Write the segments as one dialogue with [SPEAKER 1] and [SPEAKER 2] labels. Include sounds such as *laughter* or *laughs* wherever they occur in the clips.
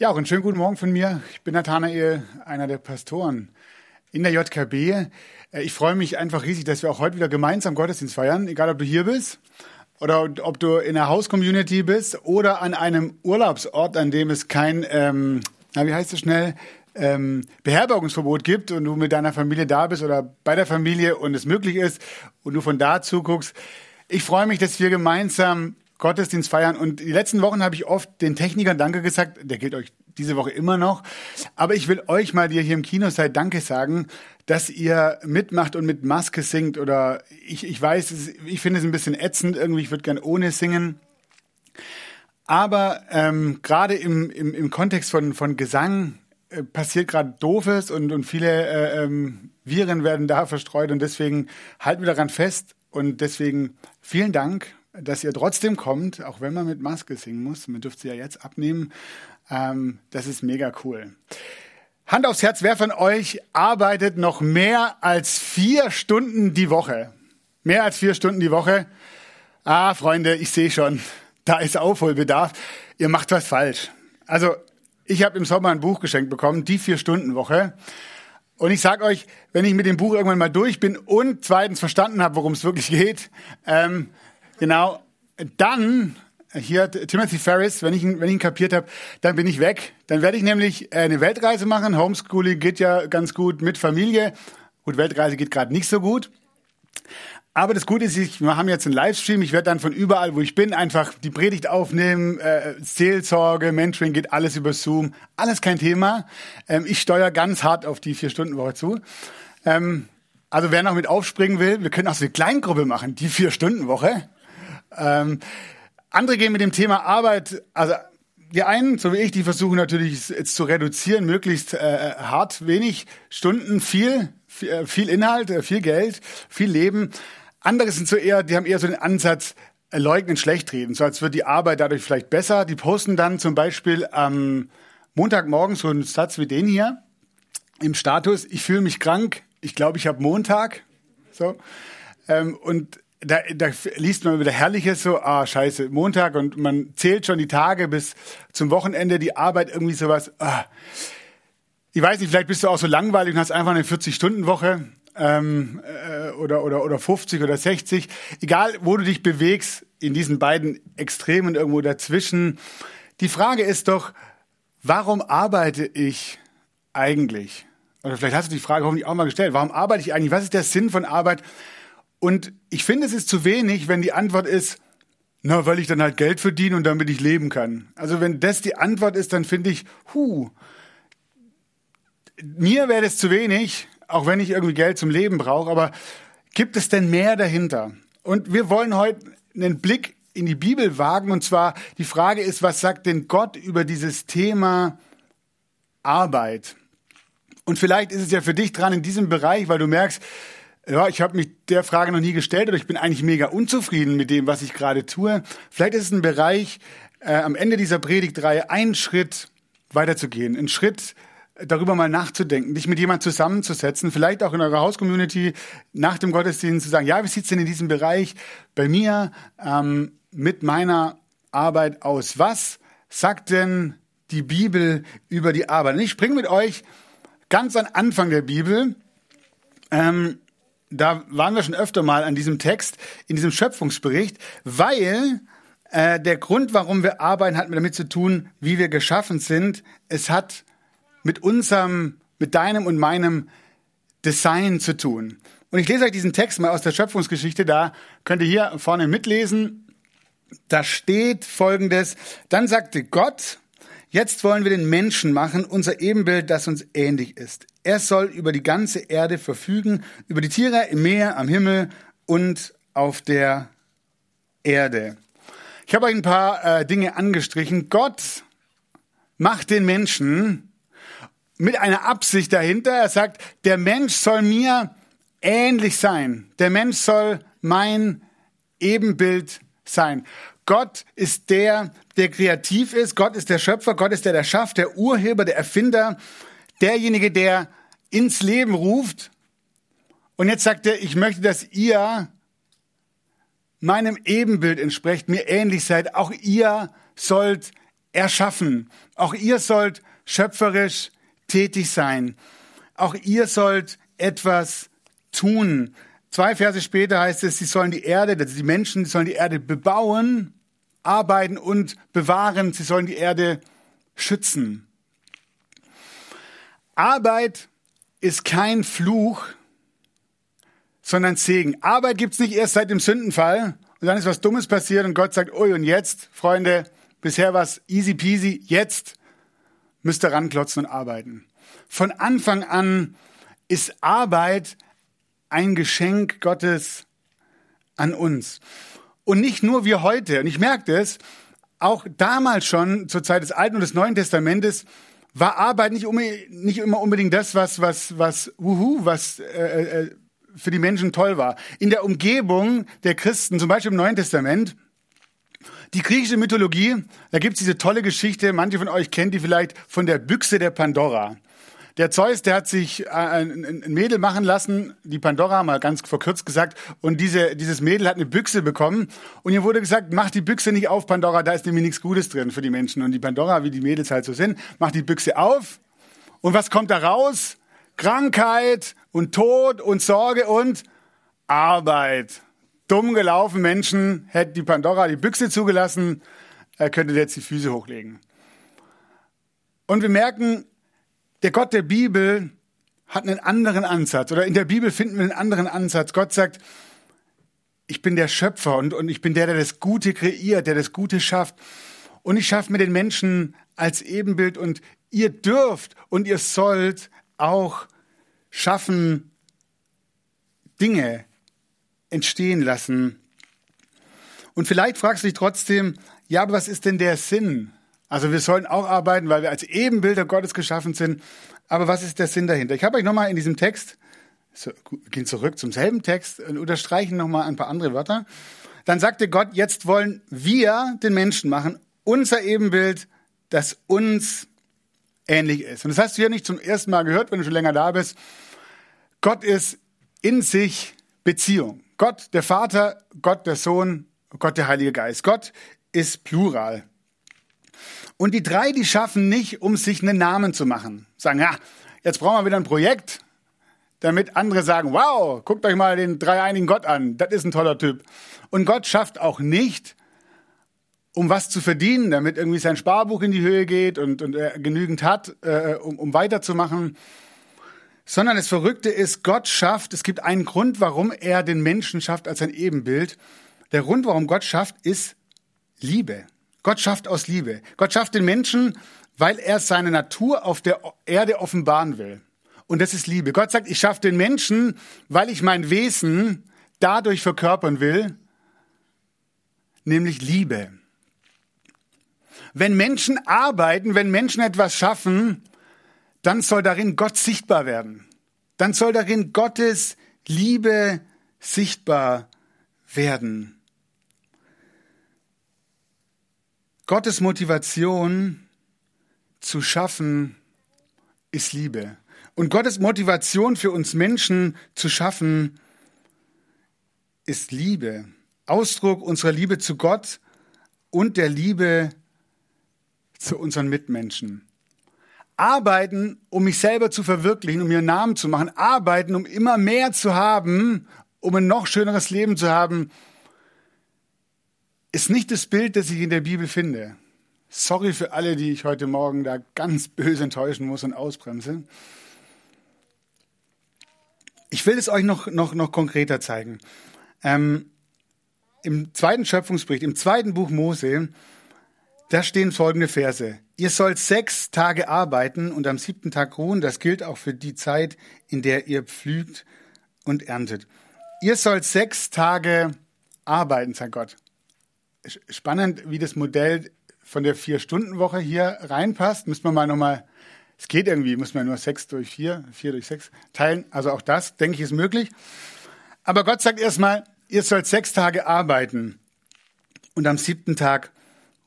[SPEAKER 1] Ja, auch einen schönen guten Morgen von mir. Ich bin Nathanael, einer der Pastoren in der JKB. Äh, Ich freue mich einfach riesig, dass wir auch heute wieder gemeinsam Gottesdienst feiern, egal ob du hier bist oder ob du in der Haus-Community bist oder an einem Urlaubsort, an dem es kein, ähm, na, wie heißt es schnell, ähm, Beherbergungsverbot gibt und du mit deiner Familie da bist oder bei der Familie und es möglich ist und du von da zuguckst. Ich freue mich, dass wir gemeinsam Gottesdienst feiern. Und die letzten Wochen habe ich oft den Technikern Danke gesagt, der gilt euch diese Woche immer noch, aber ich will euch mal, die ihr hier im Kino seid, Danke sagen, dass ihr mitmacht und mit Maske singt. Oder ich, ich weiß, ich finde es ein bisschen ätzend irgendwie, ich würde gern ohne singen. Aber ähm, gerade im, im, im Kontext von, von Gesang äh, passiert gerade Doofes und, und viele äh, ähm, Viren werden da verstreut. Und deswegen halten wir daran fest. Und deswegen vielen Dank, dass ihr trotzdem kommt, auch wenn man mit Maske singen muss. Man dürft sie ja jetzt abnehmen. Ähm, das ist mega cool. Hand aufs Herz, wer von euch arbeitet noch mehr als vier Stunden die Woche? Mehr als vier Stunden die Woche? Ah, Freunde, ich sehe schon, da ist Aufholbedarf. Ihr macht was falsch. Also, ich habe im Sommer ein Buch geschenkt bekommen, die Vier-Stunden-Woche. Und ich sag euch, wenn ich mit dem Buch irgendwann mal durch bin und zweitens verstanden habe, worum es wirklich geht, ähm, genau, dann hier Timothy Ferris, wenn ich ihn, wenn ich ihn kapiert habe, dann bin ich weg. Dann werde ich nämlich äh, eine Weltreise machen. Homeschooling geht ja ganz gut mit Familie. Gut, Weltreise geht gerade nicht so gut. Aber das Gute ist, ich, wir haben jetzt einen Livestream. Ich werde dann von überall, wo ich bin, einfach die Predigt aufnehmen. Äh, Seelsorge, Mentoring geht alles über Zoom. Alles kein Thema. Ähm, ich steuere ganz hart auf die Vier-Stunden-Woche zu. Ähm, also wer noch mit aufspringen will, wir können auch so eine Kleingruppe machen, die Vier-Stunden-Woche. Ähm, andere gehen mit dem Thema Arbeit, also die einen, so wie ich, die versuchen natürlich jetzt zu reduzieren, möglichst äh, hart, wenig Stunden, viel, viel, äh, viel Inhalt, äh, viel Geld, viel Leben. Andere sind so eher, die haben eher so den Ansatz, äh, leugnen, schlecht reden, so als wird die Arbeit dadurch vielleicht besser. Die posten dann zum Beispiel am Montagmorgen so einen Satz wie den hier im Status, ich fühle mich krank, ich glaube, ich habe Montag. So. Ähm, und da, da liest man wieder Herrliches so, ah, scheiße, Montag und man zählt schon die Tage bis zum Wochenende, die Arbeit irgendwie sowas. Ah. Ich weiß nicht, vielleicht bist du auch so langweilig und hast einfach eine 40-Stunden-Woche ähm, äh, oder, oder, oder 50 oder 60. Egal, wo du dich bewegst, in diesen beiden Extremen irgendwo dazwischen. Die Frage ist doch, warum arbeite ich eigentlich? Oder vielleicht hast du die Frage hoffentlich auch mal gestellt. Warum arbeite ich eigentlich? Was ist der Sinn von Arbeit? Und ich finde, es ist zu wenig, wenn die Antwort ist, na, weil ich dann halt Geld verdiene und damit ich leben kann. Also wenn das die Antwort ist, dann finde ich, hu, mir wäre das zu wenig, auch wenn ich irgendwie Geld zum Leben brauche, aber gibt es denn mehr dahinter? Und wir wollen heute einen Blick in die Bibel wagen und zwar die Frage ist, was sagt denn Gott über dieses Thema Arbeit? Und vielleicht ist es ja für dich dran in diesem Bereich, weil du merkst, ja, ich habe mich der Frage noch nie gestellt oder ich bin eigentlich mega unzufrieden mit dem, was ich gerade tue. Vielleicht ist es ein Bereich, äh, am Ende dieser Predigtreihe einen Schritt weiterzugehen, einen Schritt darüber mal nachzudenken, dich mit jemand zusammenzusetzen, vielleicht auch in eurer Haus-Community nach dem Gottesdienst zu sagen, ja, wie sieht's denn in diesem Bereich bei mir ähm, mit meiner Arbeit aus? Was sagt denn die Bibel über die Arbeit? Und ich springe mit euch ganz an Anfang der Bibel. Ähm, da waren wir schon öfter mal an diesem Text, in diesem Schöpfungsbericht, weil äh, der Grund, warum wir arbeiten, hat damit zu tun, wie wir geschaffen sind. Es hat mit unserem, mit deinem und meinem Design zu tun. Und ich lese euch diesen Text mal aus der Schöpfungsgeschichte, da könnt ihr hier vorne mitlesen. Da steht folgendes, dann sagte Gott, jetzt wollen wir den Menschen machen, unser Ebenbild, das uns ähnlich ist. Er soll über die ganze Erde verfügen, über die Tiere im Meer, am Himmel und auf der Erde. Ich habe euch ein paar äh, Dinge angestrichen. Gott macht den Menschen mit einer Absicht dahinter. Er sagt, der Mensch soll mir ähnlich sein. Der Mensch soll mein Ebenbild sein. Gott ist der, der kreativ ist. Gott ist der Schöpfer. Gott ist der, der schafft, der Urheber, der Erfinder, derjenige, der ins Leben ruft. Und jetzt sagt er, ich möchte, dass ihr meinem Ebenbild entsprecht, mir ähnlich seid. Auch ihr sollt erschaffen. Auch ihr sollt schöpferisch tätig sein. Auch ihr sollt etwas tun. Zwei Verse später heißt es, sie sollen die Erde, also die Menschen, die sollen die Erde bebauen, arbeiten und bewahren. Sie sollen die Erde schützen. Arbeit ist kein Fluch, sondern Segen. Arbeit gibt's nicht erst seit dem Sündenfall und dann ist was Dummes passiert und Gott sagt, ui, und jetzt, Freunde, bisher war's easy peasy, jetzt müsst ihr ranklotzen und arbeiten. Von Anfang an ist Arbeit ein Geschenk Gottes an uns. Und nicht nur wir heute. Und ich merke das, auch damals schon, zur Zeit des Alten und des Neuen Testamentes, war Arbeit nicht, nicht immer unbedingt das, was, was, was, wuhu, was äh, äh, für die Menschen toll war. In der Umgebung der Christen, zum Beispiel im Neuen Testament, die griechische Mythologie, da gibt's diese tolle Geschichte, manche von euch kennen die vielleicht, von der Büchse der Pandora. Der Zeus, der hat sich äh, ein, ein Mädel machen lassen, die Pandora, mal ganz verkürzt gesagt, und diese, dieses Mädel hat eine Büchse bekommen und ihr wurde gesagt, mach die Büchse nicht auf, Pandora, da ist nämlich nichts Gutes drin für die Menschen. Und die Pandora, wie die Mädels halt so sind, macht die Büchse auf und was kommt da raus? Krankheit und Tod und Sorge und Arbeit. Dumm gelaufen Menschen, hätte die Pandora die Büchse zugelassen, er könnte jetzt die Füße hochlegen. Und wir merken, der Gott der Bibel hat einen anderen Ansatz. Oder in der Bibel finden wir einen anderen Ansatz. Gott sagt, ich bin der Schöpfer und, und ich bin der, der das Gute kreiert, der das Gute schafft. Und ich schaffe mir den Menschen als Ebenbild und ihr dürft und ihr sollt auch schaffen, Dinge entstehen lassen. Und vielleicht fragst du dich trotzdem, ja, aber was ist denn der Sinn also wir sollen auch arbeiten, weil wir als Ebenbilder Gottes geschaffen sind. Aber was ist der Sinn dahinter? Ich habe euch nochmal in diesem Text, so, gehen zurück zum selben Text und unterstreichen nochmal ein paar andere Wörter. Dann sagte Gott, jetzt wollen wir den Menschen machen, unser Ebenbild, das uns ähnlich ist. Und das hast du ja nicht zum ersten Mal gehört, wenn du schon länger da bist. Gott ist in sich Beziehung. Gott der Vater, Gott der Sohn, Gott der Heilige Geist. Gott ist plural. Und die drei, die schaffen nicht, um sich einen Namen zu machen. Sagen, ja, jetzt brauchen wir wieder ein Projekt, damit andere sagen, wow, guckt euch mal den dreieinigen Gott an, das ist ein toller Typ. Und Gott schafft auch nicht, um was zu verdienen, damit irgendwie sein Sparbuch in die Höhe geht und, und er genügend hat, äh, um, um weiterzumachen. Sondern das Verrückte ist, Gott schafft, es gibt einen Grund, warum er den Menschen schafft als sein Ebenbild. Der Grund, warum Gott schafft, ist Liebe. Gott schafft aus Liebe. Gott schafft den Menschen, weil er seine Natur auf der Erde offenbaren will. Und das ist Liebe. Gott sagt, ich schaffe den Menschen, weil ich mein Wesen dadurch verkörpern will, nämlich Liebe. Wenn Menschen arbeiten, wenn Menschen etwas schaffen, dann soll darin Gott sichtbar werden. Dann soll darin Gottes Liebe sichtbar werden. Gottes Motivation zu schaffen ist Liebe. Und Gottes Motivation für uns Menschen zu schaffen ist Liebe. Ausdruck unserer Liebe zu Gott und der Liebe zu unseren Mitmenschen. Arbeiten, um mich selber zu verwirklichen, um einen Namen zu machen. Arbeiten, um immer mehr zu haben, um ein noch schöneres Leben zu haben, ist nicht das Bild, das ich in der Bibel finde. Sorry für alle, die ich heute Morgen da ganz böse enttäuschen muss und ausbremse. Ich will es euch noch, noch, noch konkreter zeigen. Ähm, Im zweiten Schöpfungsbericht, im zweiten Buch Mose, da stehen folgende Verse. Ihr sollt sechs Tage arbeiten und am siebten Tag ruhen. Das gilt auch für die Zeit, in der ihr pflügt und erntet. Ihr sollt sechs Tage arbeiten, sagt Gott. Spannend, wie das Modell von der Vier-Stunden-Woche hier reinpasst. Müssen wir mal nochmal, es geht irgendwie, muss man nur sechs durch vier, vier durch sechs teilen. Also auch das, denke ich, ist möglich. Aber Gott sagt erstmal, ihr sollt sechs Tage arbeiten und am siebten Tag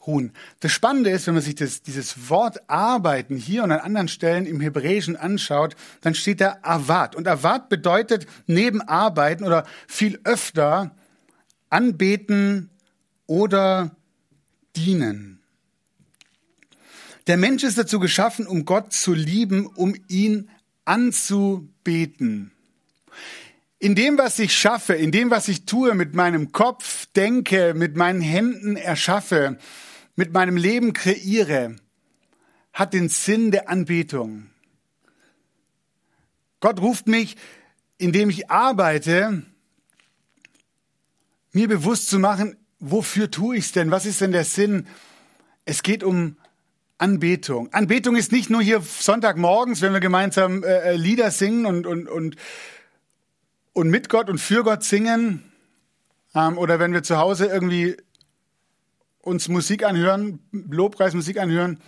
[SPEAKER 1] ruhen. Das Spannende ist, wenn man sich das, dieses Wort arbeiten hier und an anderen Stellen im Hebräischen anschaut, dann steht da Avat. Und Avat bedeutet neben Arbeiten oder viel öfter anbeten oder dienen. Der Mensch ist dazu geschaffen, um Gott zu lieben, um ihn anzubeten. In dem, was ich schaffe, in dem, was ich tue, mit meinem Kopf denke, mit meinen Händen erschaffe, mit meinem Leben kreiere, hat den Sinn der Anbetung. Gott ruft mich, indem ich arbeite, mir bewusst zu machen, wofür tue ich es denn? Was ist denn der Sinn? Es geht um Anbetung. Anbetung ist nicht nur hier Sonntagmorgens, wenn wir gemeinsam äh, äh, Lieder singen und, und, und, und mit Gott und für Gott singen. Ähm, oder wenn wir zu Hause irgendwie uns Musik anhören, Lobpreismusik anhören.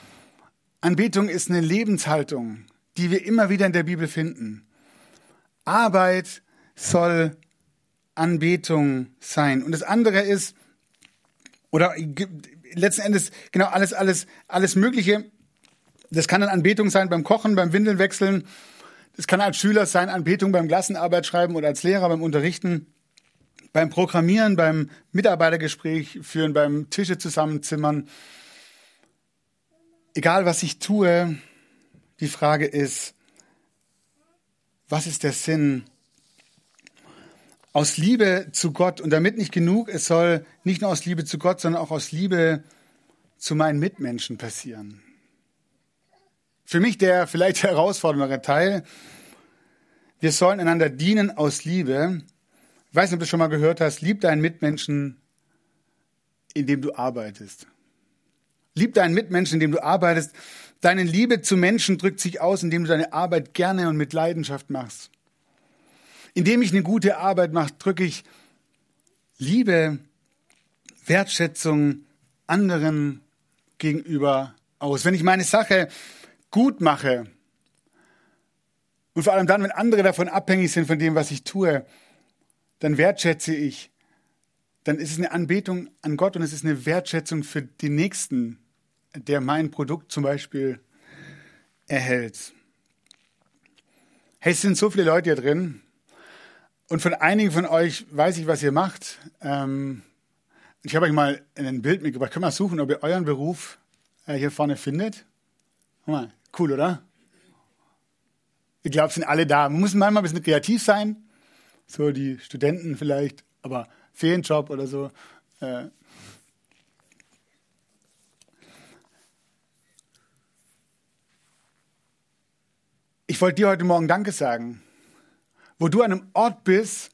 [SPEAKER 1] Anbetung ist eine Lebenshaltung, die wir immer wieder in der Bibel finden. Arbeit soll Anbetung sein. Und das andere ist, oder letzten Endes genau alles, alles, alles Mögliche. Das kann dann Anbetung sein beim Kochen, beim Windeln wechseln. Das kann als Schüler sein Anbetung beim Klassenarbeit schreiben oder als Lehrer beim Unterrichten, beim Programmieren, beim Mitarbeitergespräch führen, beim Tische zusammenzimmern. Egal was ich tue, die Frage ist, was ist der Sinn aus Liebe zu Gott und damit nicht genug, es soll nicht nur aus Liebe zu Gott, sondern auch aus Liebe zu meinen Mitmenschen passieren. Für mich der vielleicht *laughs* herausforderndere Teil, wir sollen einander dienen aus Liebe. Ich weiß nicht, ob du schon mal gehört hast, lieb deinen Mitmenschen, indem du arbeitest. Lieb deinen Mitmenschen, indem du arbeitest. Deine Liebe zu Menschen drückt sich aus, indem du deine Arbeit gerne und mit Leidenschaft machst. Indem ich eine gute Arbeit mache, drücke ich Liebe, Wertschätzung anderen gegenüber aus. Wenn ich meine Sache gut mache und vor allem dann, wenn andere davon abhängig sind von dem, was ich tue, dann wertschätze ich. Dann ist es eine Anbetung an Gott und es ist eine Wertschätzung für den Nächsten, der mein Produkt zum Beispiel erhält. Hey, es sind so viele Leute hier drin, und von einigen von euch weiß ich, was ihr macht. Ähm, ich habe euch mal ein Bild mitgebracht. Können wir suchen, ob ihr euren Beruf äh, hier vorne findet? Mal, cool, oder? Ich glaube, sind alle da. Man muss manchmal ein bisschen kreativ sein. So die Studenten vielleicht, aber Ferienjob oder so. Äh, ich wollte dir heute Morgen Danke sagen wo du an einem Ort bist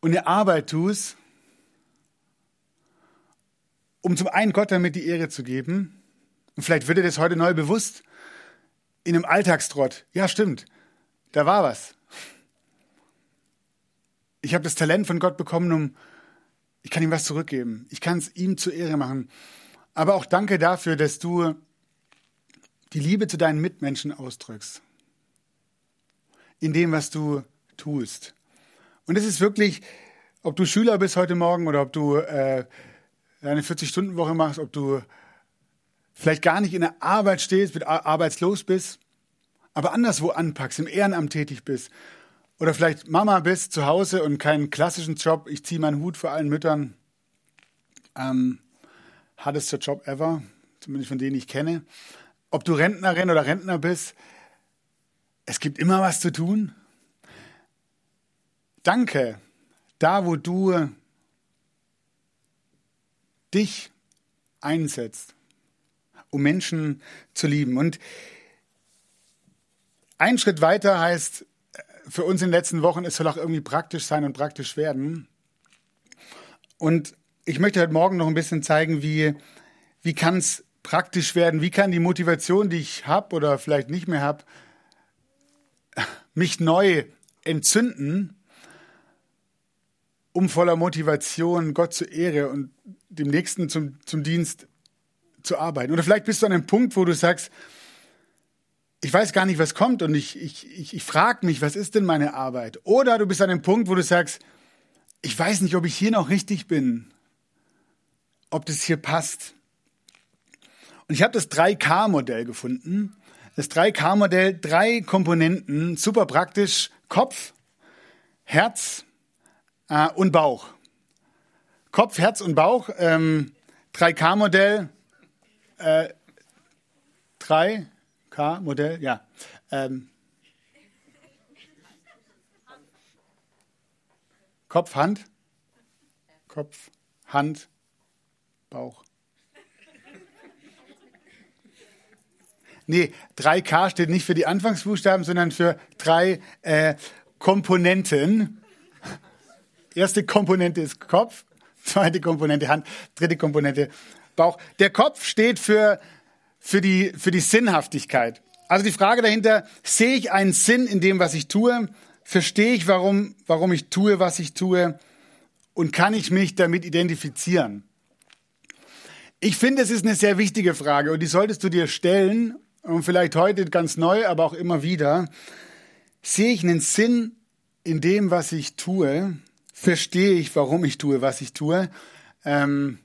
[SPEAKER 1] und eine Arbeit tust, um zum einen Gott damit die Ehre zu geben. Und vielleicht wird dir das heute neu bewusst in einem Alltagstrott. Ja, stimmt. Da war was. Ich habe das Talent von Gott bekommen, um ich kann ihm was zurückgeben. Ich kann es ihm zur Ehre machen. Aber auch danke dafür, dass du die Liebe zu deinen Mitmenschen ausdrückst in dem, was du tust. Und es ist wirklich, ob du Schüler bist heute Morgen oder ob du äh, eine 40-Stunden-Woche machst, ob du vielleicht gar nicht in der Arbeit stehst, mit arbeitslos bist, aber anderswo anpackst, im Ehrenamt tätig bist. Oder vielleicht Mama bist zu Hause und keinen klassischen Job. Ich ziehe meinen Hut vor allen Müttern. Ähm, hardester Job ever, zumindest von denen ich kenne. Ob du Rentnerin oder Rentner bist, es gibt immer was zu tun. Danke, da wo du dich einsetzt, um Menschen zu lieben. Und ein Schritt weiter heißt für uns in den letzten Wochen, es soll auch irgendwie praktisch sein und praktisch werden. Und ich möchte heute Morgen noch ein bisschen zeigen, wie, wie kann es praktisch werden, wie kann die Motivation, die ich habe oder vielleicht nicht mehr habe, mich neu entzünden, um voller Motivation, Gott zur Ehre und dem Nächsten zum, zum Dienst zu arbeiten. Oder vielleicht bist du an einem Punkt, wo du sagst, ich weiß gar nicht, was kommt und ich, ich, ich, ich frage mich, was ist denn meine Arbeit? Oder du bist an einem Punkt, wo du sagst, ich weiß nicht, ob ich hier noch richtig bin, ob das hier passt. Und ich habe das 3K-Modell gefunden. Das 3K-Modell, drei Komponenten, super praktisch, Kopf, Herz äh, und Bauch. Kopf, Herz und Bauch, ähm, 3K-Modell, äh, 3K-Modell, ja. Ähm, Kopf, Hand, Kopf, Hand, Bauch. Nee, 3K steht nicht für die Anfangsbuchstaben, sondern für drei äh, Komponenten. Erste Komponente ist Kopf, zweite Komponente Hand, dritte Komponente Bauch. Der Kopf steht für, für, die, für die Sinnhaftigkeit. Also die Frage dahinter, sehe ich einen Sinn in dem, was ich tue? Verstehe ich, warum, warum ich tue, was ich tue? Und kann ich mich damit identifizieren? Ich finde, es ist eine sehr wichtige Frage und die solltest du dir stellen und vielleicht heute ganz neu, aber auch immer wieder. Sehe ich einen Sinn in dem, was ich tue? Verstehe ich, warum ich tue, was ich tue? Ähm,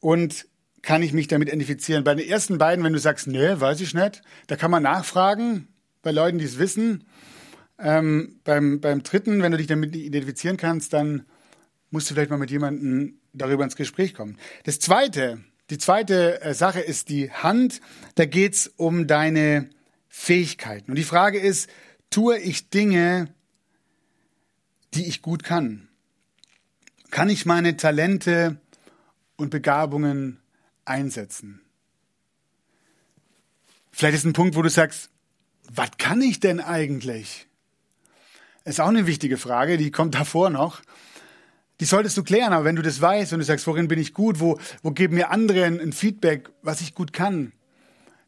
[SPEAKER 1] und kann ich mich damit identifizieren? Bei den ersten beiden, wenn du sagst, nee, weiß ich nicht, da kann man nachfragen bei Leuten, die es wissen. Ähm, beim, beim dritten, wenn du dich damit identifizieren kannst, dann musst du vielleicht mal mit jemandem darüber ins Gespräch kommen. Das zweite, die zweite äh, Sache ist die Hand. Da geht's um deine Fähigkeiten. Und die Frage ist, tue ich Dinge, die ich gut kann? Kann ich meine Talente und Begabungen einsetzen? Vielleicht ist ein Punkt, wo du sagst, was kann ich denn eigentlich? Ist auch eine wichtige Frage, die kommt davor noch. Die solltest du klären, aber wenn du das weißt und du sagst, worin bin ich gut, wo, wo geben mir andere ein Feedback, was ich gut kann,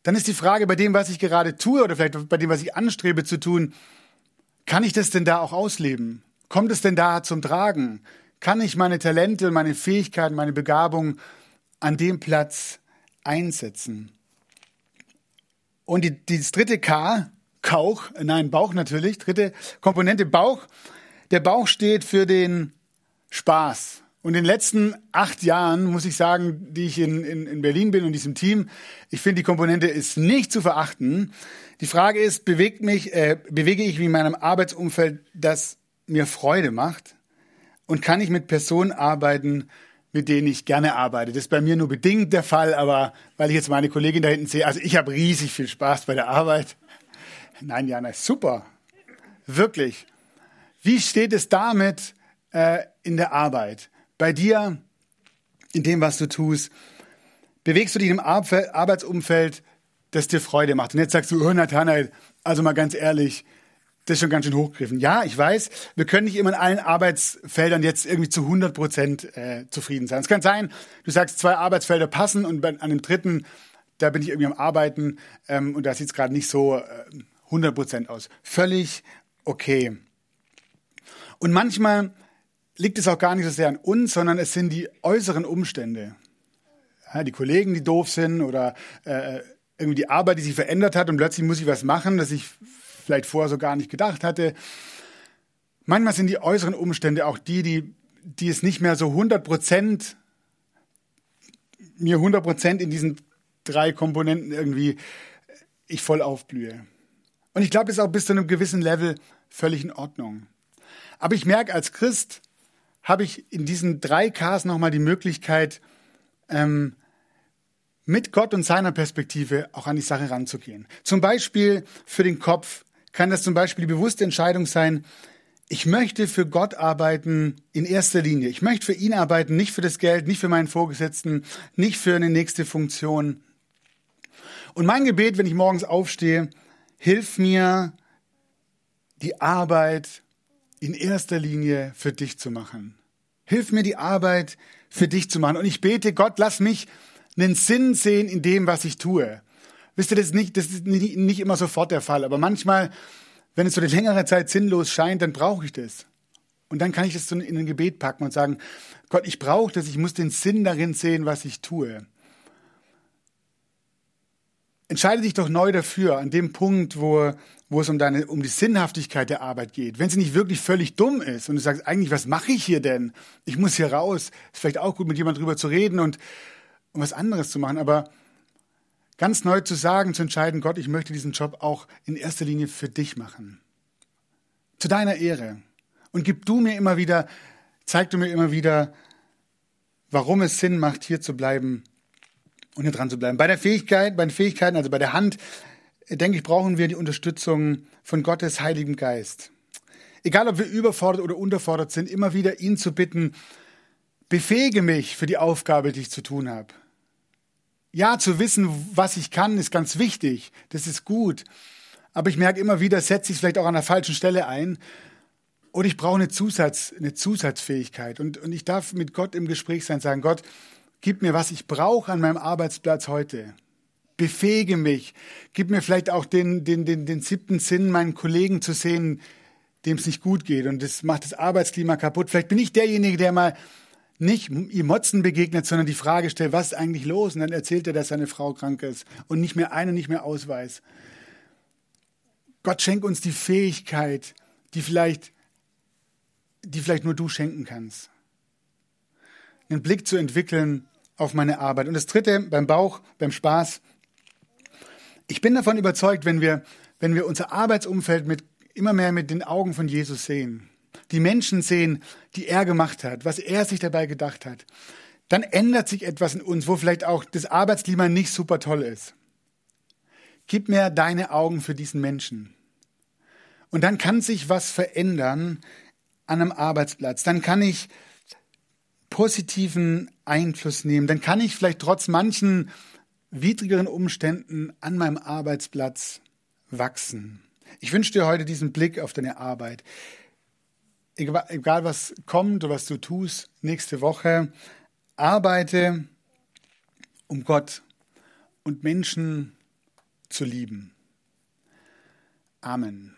[SPEAKER 1] dann ist die Frage bei dem, was ich gerade tue oder vielleicht bei dem, was ich anstrebe zu tun, kann ich das denn da auch ausleben? Kommt es denn da zum Tragen? Kann ich meine Talente, meine Fähigkeiten, meine Begabung an dem Platz einsetzen? Und die, das dritte K, Kauch, nein, Bauch natürlich, dritte Komponente Bauch. Der Bauch steht für den Spaß. Und in den letzten acht Jahren, muss ich sagen, die ich in, in, in Berlin bin und diesem Team, ich finde, die Komponente ist nicht zu verachten. Die Frage ist, bewegt mich, äh, bewege ich mich in meinem Arbeitsumfeld, das mir Freude macht? Und kann ich mit Personen arbeiten, mit denen ich gerne arbeite? Das ist bei mir nur bedingt der Fall, aber weil ich jetzt meine Kollegin da hinten sehe, also ich habe riesig viel Spaß bei der Arbeit. Nein, Jana, super. Wirklich. Wie steht es damit, äh, in der Arbeit, bei dir, in dem, was du tust, bewegst du dich im Arbeitsumfeld, das dir Freude macht. Und jetzt sagst du, oh Nathanael, also mal ganz ehrlich, das ist schon ganz schön hochgegriffen. Ja, ich weiß, wir können nicht immer in allen Arbeitsfeldern jetzt irgendwie zu 100 Prozent äh, zufrieden sein. Es kann sein, du sagst, zwei Arbeitsfelder passen und an dem dritten, da bin ich irgendwie am Arbeiten ähm, und da sieht es gerade nicht so äh, 100 Prozent aus. Völlig okay. Und manchmal liegt es auch gar nicht so sehr an uns, sondern es sind die äußeren Umstände. Ja, die Kollegen, die doof sind oder äh, irgendwie die Arbeit, die sich verändert hat und plötzlich muss ich was machen, das ich vielleicht vorher so gar nicht gedacht hatte. Manchmal sind die äußeren Umstände auch die, die, die es nicht mehr so 100 Prozent, mir 100 Prozent in diesen drei Komponenten irgendwie ich voll aufblühe. Und ich glaube, ist auch bis zu einem gewissen Level völlig in Ordnung. Aber ich merke als Christ, habe ich in diesen drei Ks nochmal die Möglichkeit, ähm, mit Gott und seiner Perspektive auch an die Sache ranzugehen. Zum Beispiel für den Kopf kann das zum Beispiel die bewusste Entscheidung sein, ich möchte für Gott arbeiten in erster Linie. Ich möchte für ihn arbeiten, nicht für das Geld, nicht für meinen Vorgesetzten, nicht für eine nächste Funktion. Und mein Gebet, wenn ich morgens aufstehe, hilf mir, die Arbeit in erster Linie für dich zu machen. Hilf mir die Arbeit für dich zu machen. Und ich bete, Gott, lass mich einen Sinn sehen in dem, was ich tue. Wisst ihr, das ist nicht, das ist nicht immer sofort der Fall, aber manchmal, wenn es so eine längere Zeit sinnlos scheint, dann brauche ich das. Und dann kann ich das so in ein Gebet packen und sagen, Gott, ich brauche das, ich muss den Sinn darin sehen, was ich tue. Entscheide dich doch neu dafür, an dem Punkt, wo, wo es um, deine, um die Sinnhaftigkeit der Arbeit geht. Wenn sie nicht wirklich völlig dumm ist und du sagst, eigentlich, was mache ich hier denn? Ich muss hier raus. Ist vielleicht auch gut, mit jemandem drüber zu reden und um was anderes zu machen. Aber ganz neu zu sagen, zu entscheiden, Gott, ich möchte diesen Job auch in erster Linie für dich machen. Zu deiner Ehre. Und gib du mir immer wieder, zeig du mir immer wieder, warum es Sinn macht, hier zu bleiben und hier dran zu bleiben. Bei der Fähigkeit, bei den Fähigkeiten, also bei der Hand, denke ich, brauchen wir die Unterstützung von Gottes Heiligem Geist. Egal, ob wir überfordert oder unterfordert sind, immer wieder ihn zu bitten, befähige mich für die Aufgabe, die ich zu tun habe. Ja, zu wissen, was ich kann, ist ganz wichtig. Das ist gut. Aber ich merke immer wieder, setze ich vielleicht auch an der falschen Stelle ein oder ich brauche eine, Zusatz, eine Zusatzfähigkeit. Und, und ich darf mit Gott im Gespräch sein, sagen, Gott, gib mir, was ich brauche an meinem Arbeitsplatz heute. Befähige mich. Gib mir vielleicht auch den, den, den, den siebten Sinn, meinen Kollegen zu sehen, dem es nicht gut geht. Und das macht das Arbeitsklima kaputt. Vielleicht bin ich derjenige, der mal nicht ihm Motzen begegnet, sondern die Frage stellt, was ist eigentlich los? Und dann erzählt er, dass seine Frau krank ist und nicht mehr ein und nicht mehr Ausweis. Gott schenkt uns die Fähigkeit, die vielleicht die vielleicht nur du schenken kannst. Einen Blick zu entwickeln auf meine Arbeit. Und das dritte, beim Bauch, beim Spaß. Ich bin davon überzeugt, wenn wir, wenn wir unser Arbeitsumfeld mit, immer mehr mit den Augen von Jesus sehen, die Menschen sehen, die er gemacht hat, was er sich dabei gedacht hat, dann ändert sich etwas in uns, wo vielleicht auch das Arbeitsklima nicht super toll ist. Gib mir deine Augen für diesen Menschen. Und dann kann sich was verändern an einem Arbeitsplatz, dann kann ich positiven Einfluss nehmen, dann kann ich vielleicht trotz manchen widrigeren Umständen an meinem Arbeitsplatz wachsen. Ich wünsche dir heute diesen Blick auf deine Arbeit. Egal, was kommt oder was du tust, nächste Woche, arbeite, um Gott und Menschen zu lieben. Amen.